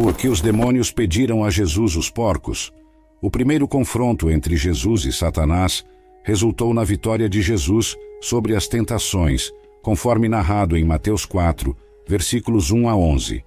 Porque os demônios pediram a Jesus os porcos. O primeiro confronto entre Jesus e Satanás resultou na vitória de Jesus sobre as tentações, conforme narrado em Mateus 4, versículos 1 a 11.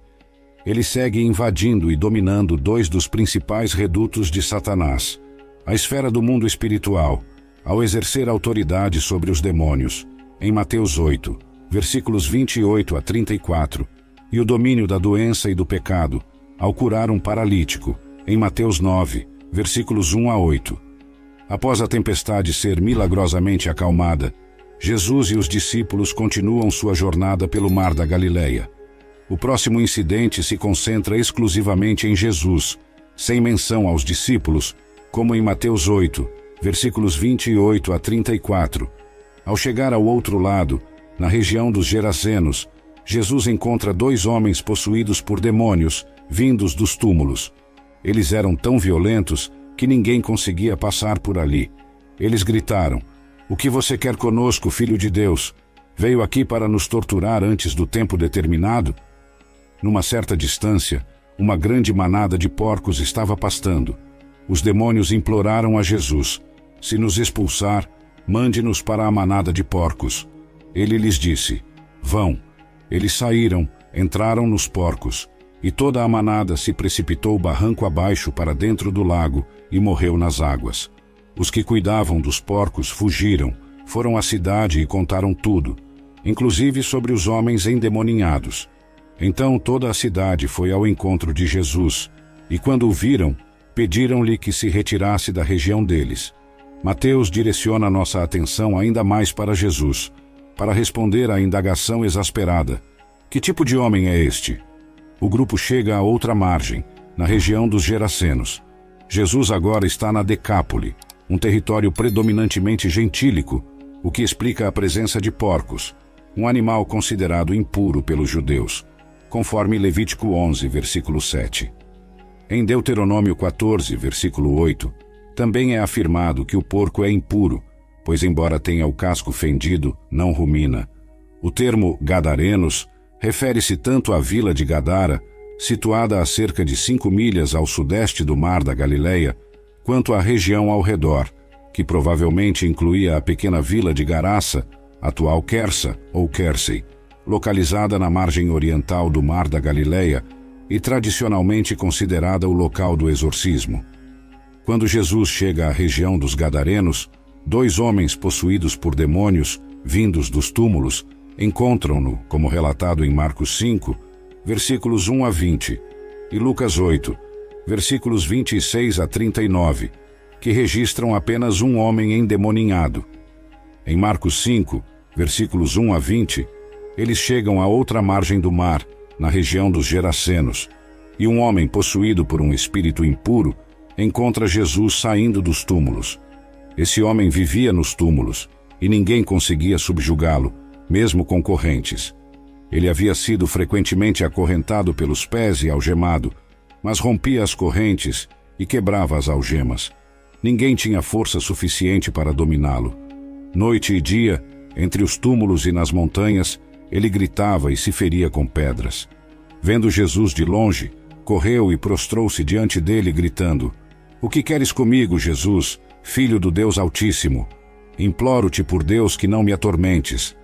Ele segue invadindo e dominando dois dos principais redutos de Satanás, a esfera do mundo espiritual, ao exercer autoridade sobre os demônios, em Mateus 8, versículos 28 a 34, e o domínio da doença e do pecado, ao curar um paralítico, em Mateus 9, versículos 1 a 8. Após a tempestade ser milagrosamente acalmada, Jesus e os discípulos continuam sua jornada pelo mar da Galileia. O próximo incidente se concentra exclusivamente em Jesus, sem menção aos discípulos, como em Mateus 8, versículos 28 a 34. Ao chegar ao outro lado, na região dos Gerazenos, Jesus encontra dois homens possuídos por demônios, vindos dos túmulos. Eles eram tão violentos que ninguém conseguia passar por ali. Eles gritaram: O que você quer conosco, filho de Deus? Veio aqui para nos torturar antes do tempo determinado? Numa certa distância, uma grande manada de porcos estava pastando. Os demônios imploraram a Jesus: Se nos expulsar, mande-nos para a manada de porcos. Ele lhes disse: Vão. Eles saíram, entraram nos porcos, e toda a manada se precipitou barranco abaixo para dentro do lago e morreu nas águas. Os que cuidavam dos porcos fugiram, foram à cidade e contaram tudo, inclusive sobre os homens endemoninhados. Então toda a cidade foi ao encontro de Jesus, e quando o viram, pediram-lhe que se retirasse da região deles. Mateus direciona nossa atenção ainda mais para Jesus, para responder à indagação exasperada: Que tipo de homem é este? O grupo chega a outra margem, na região dos Gerasenos. Jesus agora está na Decápole, um território predominantemente gentílico, o que explica a presença de porcos, um animal considerado impuro pelos judeus, conforme Levítico 11, versículo 7. Em Deuteronômio 14, versículo 8, também é afirmado que o porco é impuro, pois, embora tenha o casco fendido, não rumina. O termo Gadarenos refere-se tanto à vila de Gadara, situada a cerca de cinco milhas ao sudeste do mar da Galileia, quanto à região ao redor, que provavelmente incluía a pequena vila de Garaça, atual Kersa ou Kersey, localizada na margem oriental do mar da Galileia e tradicionalmente considerada o local do exorcismo. Quando Jesus chega à região dos Gadarenos, dois homens possuídos por demônios, vindos dos túmulos, encontram-no, como relatado em Marcos 5, versículos 1 a 20, e Lucas 8, versículos 26 a 39, que registram apenas um homem endemoninhado. Em Marcos 5, versículos 1 a 20, eles chegam à outra margem do mar, na região dos Gerasenos, e um homem possuído por um espírito impuro encontra Jesus saindo dos túmulos. Esse homem vivia nos túmulos e ninguém conseguia subjugá-lo, mesmo com correntes. Ele havia sido frequentemente acorrentado pelos pés e algemado, mas rompia as correntes e quebrava as algemas. Ninguém tinha força suficiente para dominá-lo. Noite e dia, entre os túmulos e nas montanhas, ele gritava e se feria com pedras. Vendo Jesus de longe, correu e prostrou-se diante dele, gritando: O que queres comigo, Jesus, filho do Deus Altíssimo? Imploro-te por Deus que não me atormentes.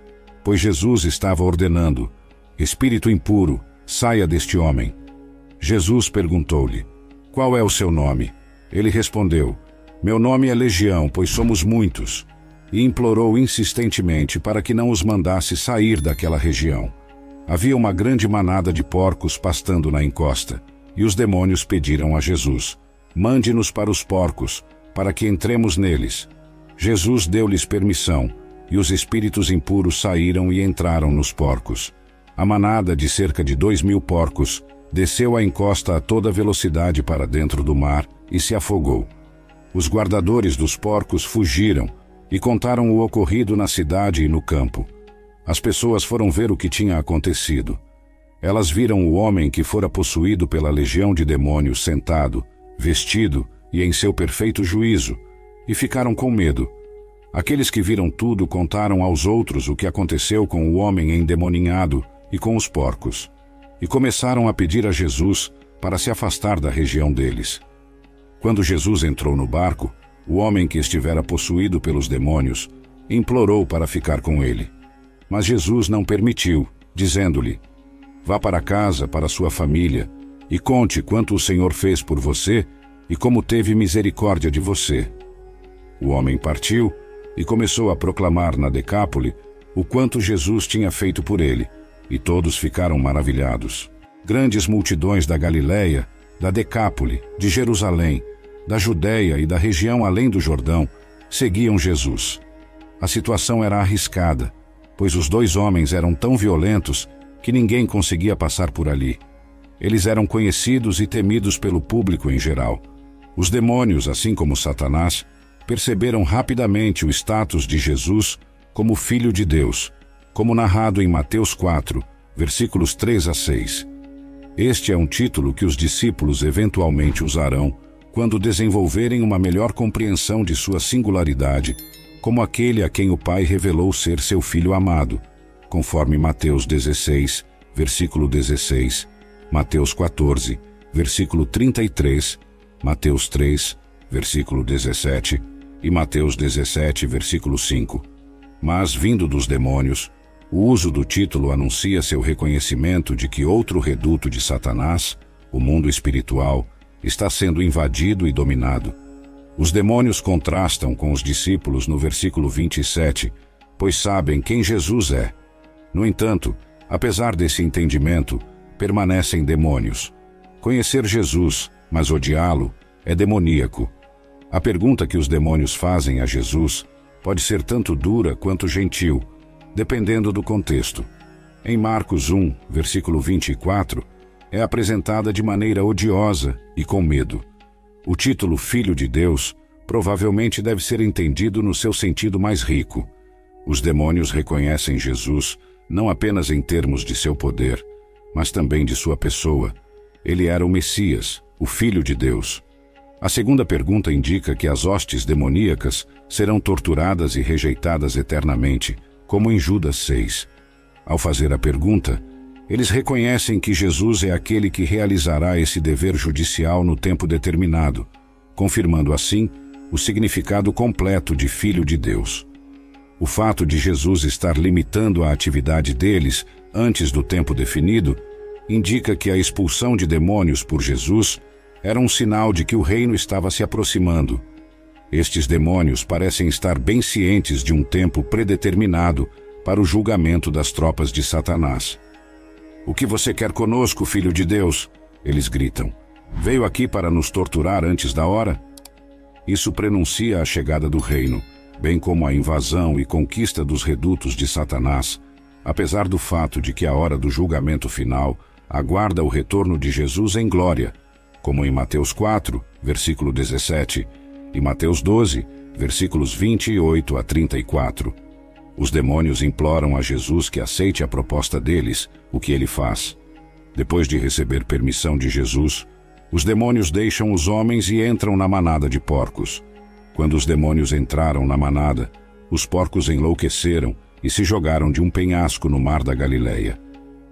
Pois Jesus estava ordenando: Espírito impuro, saia deste homem. Jesus perguntou-lhe: Qual é o seu nome? Ele respondeu: Meu nome é Legião, pois somos muitos. E implorou insistentemente para que não os mandasse sair daquela região. Havia uma grande manada de porcos pastando na encosta, e os demônios pediram a Jesus: Mande-nos para os porcos, para que entremos neles. Jesus deu-lhes permissão, e os espíritos impuros saíram e entraram nos porcos. A manada de cerca de dois mil porcos desceu a encosta a toda velocidade para dentro do mar e se afogou. Os guardadores dos porcos fugiram e contaram o ocorrido na cidade e no campo. As pessoas foram ver o que tinha acontecido. Elas viram o homem que fora possuído pela legião de demônios sentado, vestido e em seu perfeito juízo, e ficaram com medo. Aqueles que viram tudo contaram aos outros o que aconteceu com o homem endemoninhado e com os porcos, e começaram a pedir a Jesus para se afastar da região deles. Quando Jesus entrou no barco, o homem que estivera possuído pelos demônios implorou para ficar com ele. Mas Jesus não permitiu, dizendo-lhe: Vá para casa, para sua família, e conte quanto o Senhor fez por você e como teve misericórdia de você. O homem partiu e começou a proclamar na Decápole o quanto Jesus tinha feito por ele, e todos ficaram maravilhados. Grandes multidões da Galiléia, da Decápole, de Jerusalém, da Judéia e da região além do Jordão seguiam Jesus. A situação era arriscada, pois os dois homens eram tão violentos que ninguém conseguia passar por ali. Eles eram conhecidos e temidos pelo público em geral. Os demônios, assim como Satanás, perceberam rapidamente o status de Jesus como Filho de Deus, como narrado em Mateus 4, versículos 3 a 6. Este é um título que os discípulos eventualmente usarão quando desenvolverem uma melhor compreensão de sua singularidade como aquele a quem o Pai revelou ser seu Filho amado, conforme Mateus 16, versículo 16, Mateus 14, versículo 33, Mateus 3, versículo 17 e Mateus 17, versículo 5. Mas, vindo dos demônios, o uso do título anuncia seu reconhecimento de que outro reduto de Satanás, o mundo espiritual, está sendo invadido e dominado os demônios contrastam com os discípulos no versículo 27, pois sabem quem Jesus é. No entanto, apesar desse entendimento, permanecem demônios. Conhecer Jesus, mas odiá-lo, é demoníaco. A pergunta que os demônios fazem a Jesus pode ser tanto dura quanto gentil, dependendo do contexto. Em Marcos 1, versículo 24, é apresentada de maneira odiosa e com medo. O título Filho de Deus provavelmente deve ser entendido no seu sentido mais rico. Os demônios reconhecem Jesus não apenas em termos de seu poder, mas também de sua pessoa. Ele era o Messias, o Filho de Deus. A segunda pergunta indica que as hostes demoníacas serão torturadas e rejeitadas eternamente, como em Judas 6. Ao fazer a pergunta, eles reconhecem que Jesus é aquele que realizará esse dever judicial no tempo determinado, confirmando assim o significado completo de Filho de Deus. O fato de Jesus estar limitando a atividade deles antes do tempo definido indica que a expulsão de demônios por Jesus era um sinal de que o reino estava se aproximando. Estes demônios parecem estar bem cientes de um tempo predeterminado para o julgamento das tropas de Satanás. O que você quer conosco, filho de Deus? Eles gritam. Veio aqui para nos torturar antes da hora? Isso prenuncia a chegada do reino, bem como a invasão e conquista dos redutos de Satanás, apesar do fato de que a hora do julgamento final aguarda o retorno de Jesus em glória, como em Mateus 4, versículo 17, e Mateus 12, versículos 28 a 34. Os demônios imploram a Jesus que aceite a proposta deles, o que ele faz. Depois de receber permissão de Jesus, os demônios deixam os homens e entram na manada de porcos. Quando os demônios entraram na manada, os porcos enlouqueceram e se jogaram de um penhasco no mar da Galileia.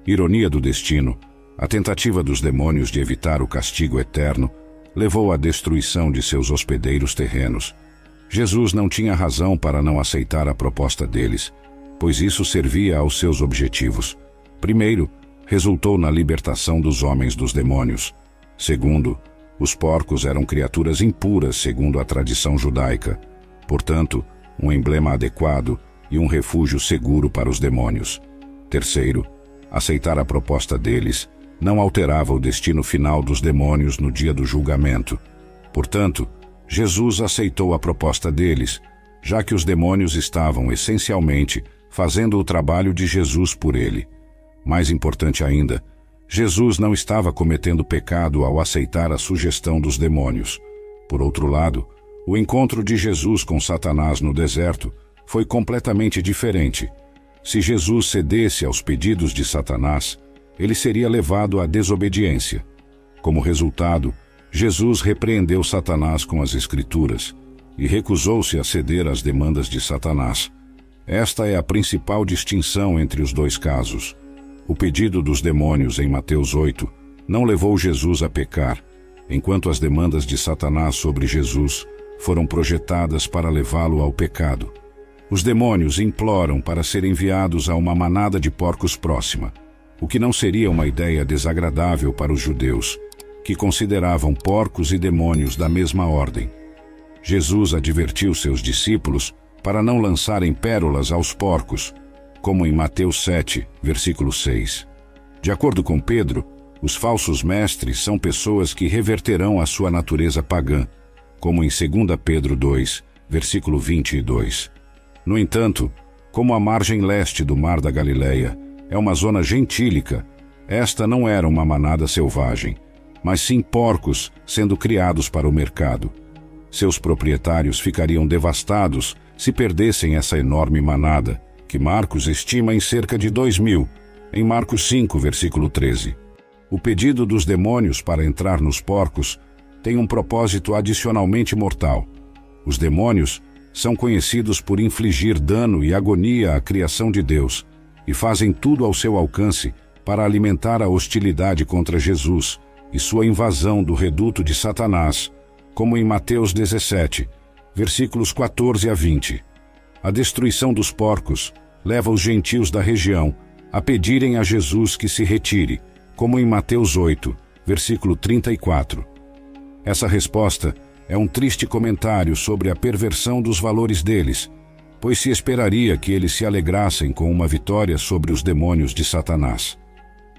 Ironia do destino, a tentativa dos demônios de evitar o castigo eterno levou à destruição de seus hospedeiros terrenos. Jesus não tinha razão para não aceitar a proposta deles, pois isso servia aos seus objetivos. Primeiro, resultou na libertação dos homens dos demônios. Segundo, os porcos eram criaturas impuras segundo a tradição judaica, portanto, um emblema adequado e um refúgio seguro para os demônios. Terceiro, aceitar a proposta deles não alterava o destino final dos demônios no dia do julgamento. Portanto, Jesus aceitou a proposta deles, já que os demônios estavam essencialmente fazendo o trabalho de Jesus por ele. Mais importante ainda, Jesus não estava cometendo pecado ao aceitar a sugestão dos demônios. Por outro lado, o encontro de Jesus com Satanás no deserto foi completamente diferente. Se Jesus cedesse aos pedidos de Satanás, ele seria levado à desobediência. Como resultado, Jesus repreendeu Satanás com as Escrituras e recusou-se a ceder às demandas de Satanás. Esta é a principal distinção entre os dois casos. O pedido dos demônios em Mateus 8 não levou Jesus a pecar, enquanto as demandas de Satanás sobre Jesus foram projetadas para levá-lo ao pecado. Os demônios imploram para ser enviados a uma manada de porcos próxima, o que não seria uma ideia desagradável para os judeus, que consideravam porcos e demônios da mesma ordem. Jesus advertiu seus discípulos para não lançarem pérolas aos porcos, como em Mateus 7, versículo 6. De acordo com Pedro, os falsos mestres são pessoas que reverterão a sua natureza pagã, como em 2 Pedro 2, versículo 22. No entanto, como a margem leste do Mar da Galileia é uma zona gentílica, esta não era uma manada selvagem, mas sim porcos sendo criados para o mercado. Seus proprietários ficariam devastados se perdessem essa enorme manada, que Marcos estima em cerca de dois mil, em Marcos 5, versículo 13. O pedido dos demônios para entrar nos porcos tem um propósito adicionalmente mortal. Os demônios são conhecidos por infligir dano e agonia à criação de Deus e fazem tudo ao seu alcance para alimentar a hostilidade contra Jesus e sua invasão do reduto de Satanás, como em Mateus 17, versículos 14 a 20. A destruição dos porcos leva os gentios da região a pedirem a Jesus que se retire, como em Mateus 8, versículo 34. Essa resposta é um triste comentário sobre a perversão dos valores deles, pois se esperaria que eles se alegrassem com uma vitória sobre os demônios de Satanás.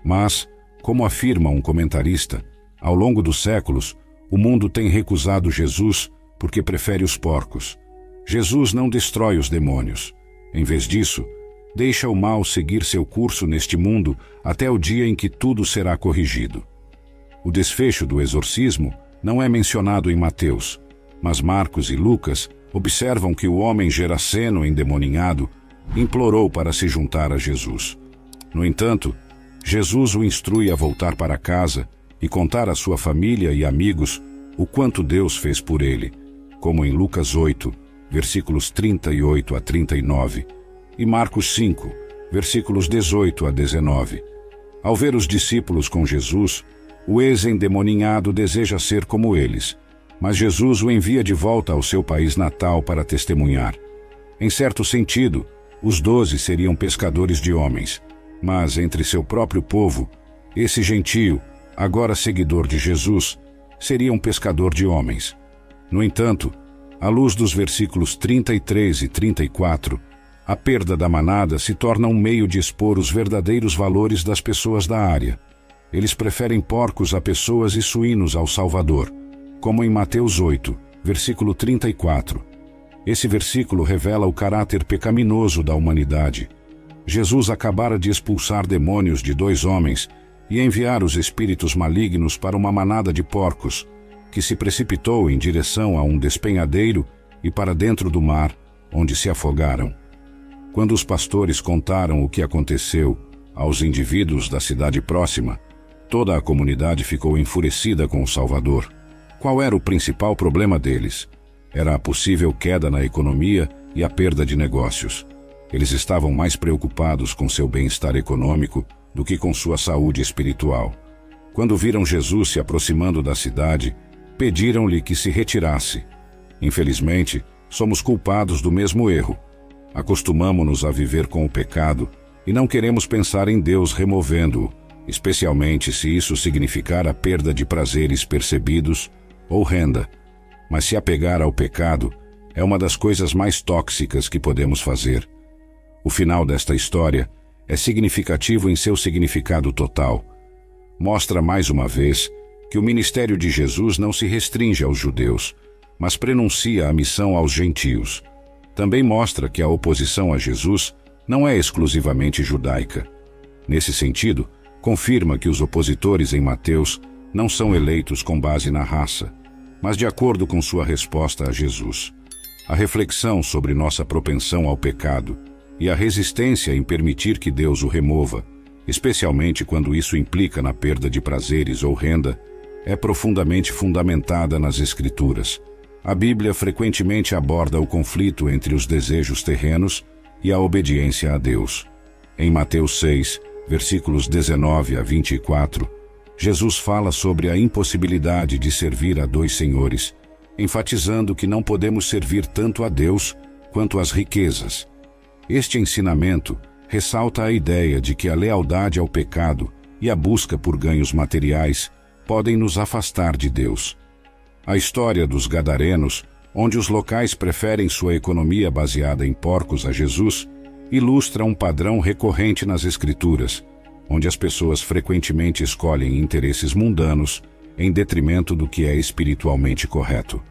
Mas, como afirma um comentarista, ao longo dos séculos, o mundo tem recusado Jesus porque prefere os porcos. Jesus não destrói os demônios. Em vez disso, deixa o mal seguir seu curso neste mundo até o dia em que tudo será corrigido. O desfecho do exorcismo não é mencionado em Mateus, mas Marcos e Lucas observam que o homem geraceno endemoninhado implorou para se juntar a Jesus. No entanto, Jesus o instrui a voltar para casa e contar à sua família e amigos o quanto Deus fez por ele, como em Lucas 8, versículos 38 a 39, e Marcos 5, versículos 18 a 19. Ao ver os discípulos com Jesus, o ex-endemoninhado deseja ser como eles, mas Jesus o envia de volta ao seu país natal para testemunhar. Em certo sentido, os doze seriam pescadores de homens, mas entre seu próprio povo, esse gentio, agora seguidor de Jesus, seria um pescador de homens. No entanto, à luz dos versículos 33 e 34, a perda da manada se torna um meio de expor os verdadeiros valores das pessoas da área. Eles preferem porcos a pessoas e suínos ao Salvador, como em Mateus 8, versículo 34. Esse versículo revela o caráter pecaminoso da humanidade. Jesus acabara de expulsar demônios de dois homens e enviar os espíritos malignos para uma manada de porcos, que se precipitou em direção a um despenhadeiro e para dentro do mar, onde se afogaram. Quando os pastores contaram o que aconteceu aos indivíduos da cidade próxima, Toda a comunidade ficou enfurecida com o Salvador. Qual era o principal problema deles? Era a possível queda na economia e a perda de negócios. Eles estavam mais preocupados com seu bem-estar econômico do que com sua saúde espiritual. Quando viram Jesus se aproximando da cidade, pediram-lhe que se retirasse. Infelizmente, somos culpados do mesmo erro. Acostumamos-nos a viver com o pecado e não queremos pensar em Deus removendo-o especialmente se isso significar a perda de prazeres percebidos ou renda. Mas se apegar ao pecado é uma das coisas mais tóxicas que podemos fazer. O final desta história é significativo em seu significado total. Mostra mais uma vez que o ministério de Jesus não se restringe aos judeus, mas prenuncia a missão aos gentios. Também mostra que a oposição a Jesus não é exclusivamente judaica. Nesse sentido, confirma que os opositores em Mateus não são eleitos com base na raça, mas de acordo com sua resposta a Jesus. A reflexão sobre nossa propensão ao pecado e a resistência em permitir que Deus o remova, especialmente quando isso implica na perda de prazeres ou renda, é profundamente fundamentada nas Escrituras. A Bíblia frequentemente aborda o conflito entre os desejos terrenos e a obediência a Deus. Em Mateus 6, versículos 19 a 24, Jesus fala sobre a impossibilidade de servir a dois senhores, enfatizando que não podemos servir tanto a Deus quanto às riquezas. Este ensinamento ressalta a ideia de que a lealdade ao pecado e a busca por ganhos materiais podem nos afastar de Deus. A história dos Gadarenos, onde os locais preferem sua economia baseada em porcos a Jesus, ilustra um padrão recorrente nas Escrituras, onde as pessoas frequentemente escolhem interesses mundanos em detrimento do que é espiritualmente correto.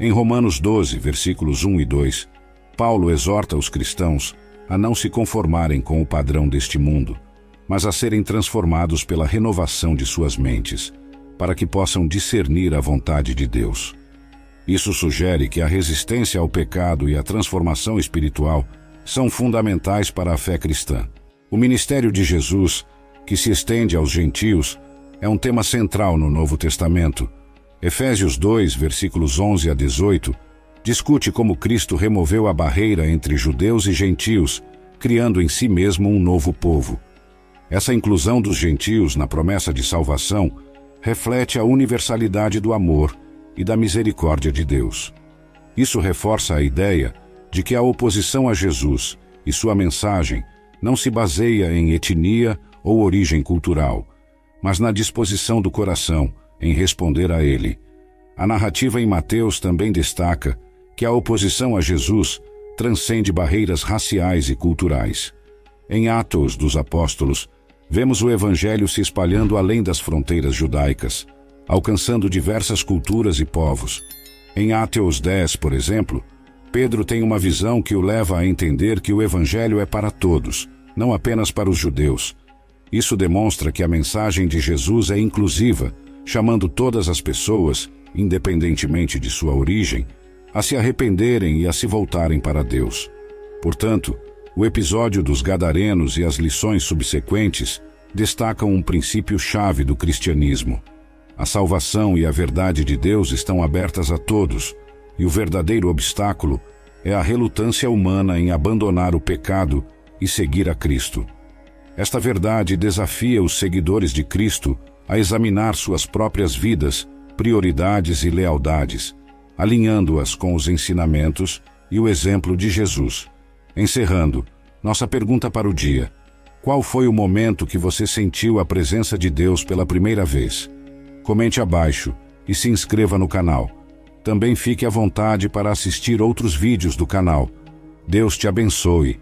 Em Romanos 12, versículos 1 e 2, Paulo exorta os cristãos a não se conformarem com o padrão deste mundo, mas a serem transformados pela renovação de suas mentes, para que possam discernir a vontade de Deus. Isso sugere que a resistência ao pecado e a transformação espiritual são fundamentais para a fé cristã. O ministério de Jesus, que se estende aos gentios, é um tema central no Novo Testamento. Efésios 2, versículos 11 a 18, discute como Cristo removeu a barreira entre judeus e gentios, criando em si mesmo um novo povo. Essa inclusão dos gentios na promessa de salvação reflete a universalidade do amor e da misericórdia de Deus. Isso reforça a ideia de que a oposição a Jesus e sua mensagem não se baseia em etnia ou origem cultural, mas na disposição do coração em responder a ele. A narrativa em Mateus também destaca que a oposição a Jesus transcende barreiras raciais e culturais. Em Atos dos Apóstolos, vemos o Evangelho se espalhando além das fronteiras judaicas, alcançando diversas culturas e povos. Em Ateus 10, por exemplo, Pedro tem uma visão que o leva a entender que o Evangelho é para todos, não apenas para os judeus. Isso demonstra que a mensagem de Jesus é inclusiva, chamando todas as pessoas, independentemente de sua origem, a se arrependerem e a se voltarem para Deus. Portanto, o episódio dos Gadarenos e as lições subsequentes destacam um princípio-chave do cristianismo. A salvação e a verdade de Deus estão abertas a todos, e o verdadeiro obstáculo é a relutância humana em abandonar o pecado e seguir a Cristo. Esta verdade desafia os seguidores de Cristo a examinar suas próprias vidas, prioridades e lealdades, alinhando-as com os ensinamentos e o exemplo de Jesus. Encerrando, nossa pergunta para o dia: qual foi o momento que você sentiu a presença de Deus pela primeira vez? Comente abaixo e se inscreva no canal. Também fique à vontade para assistir outros vídeos do canal. Deus te abençoe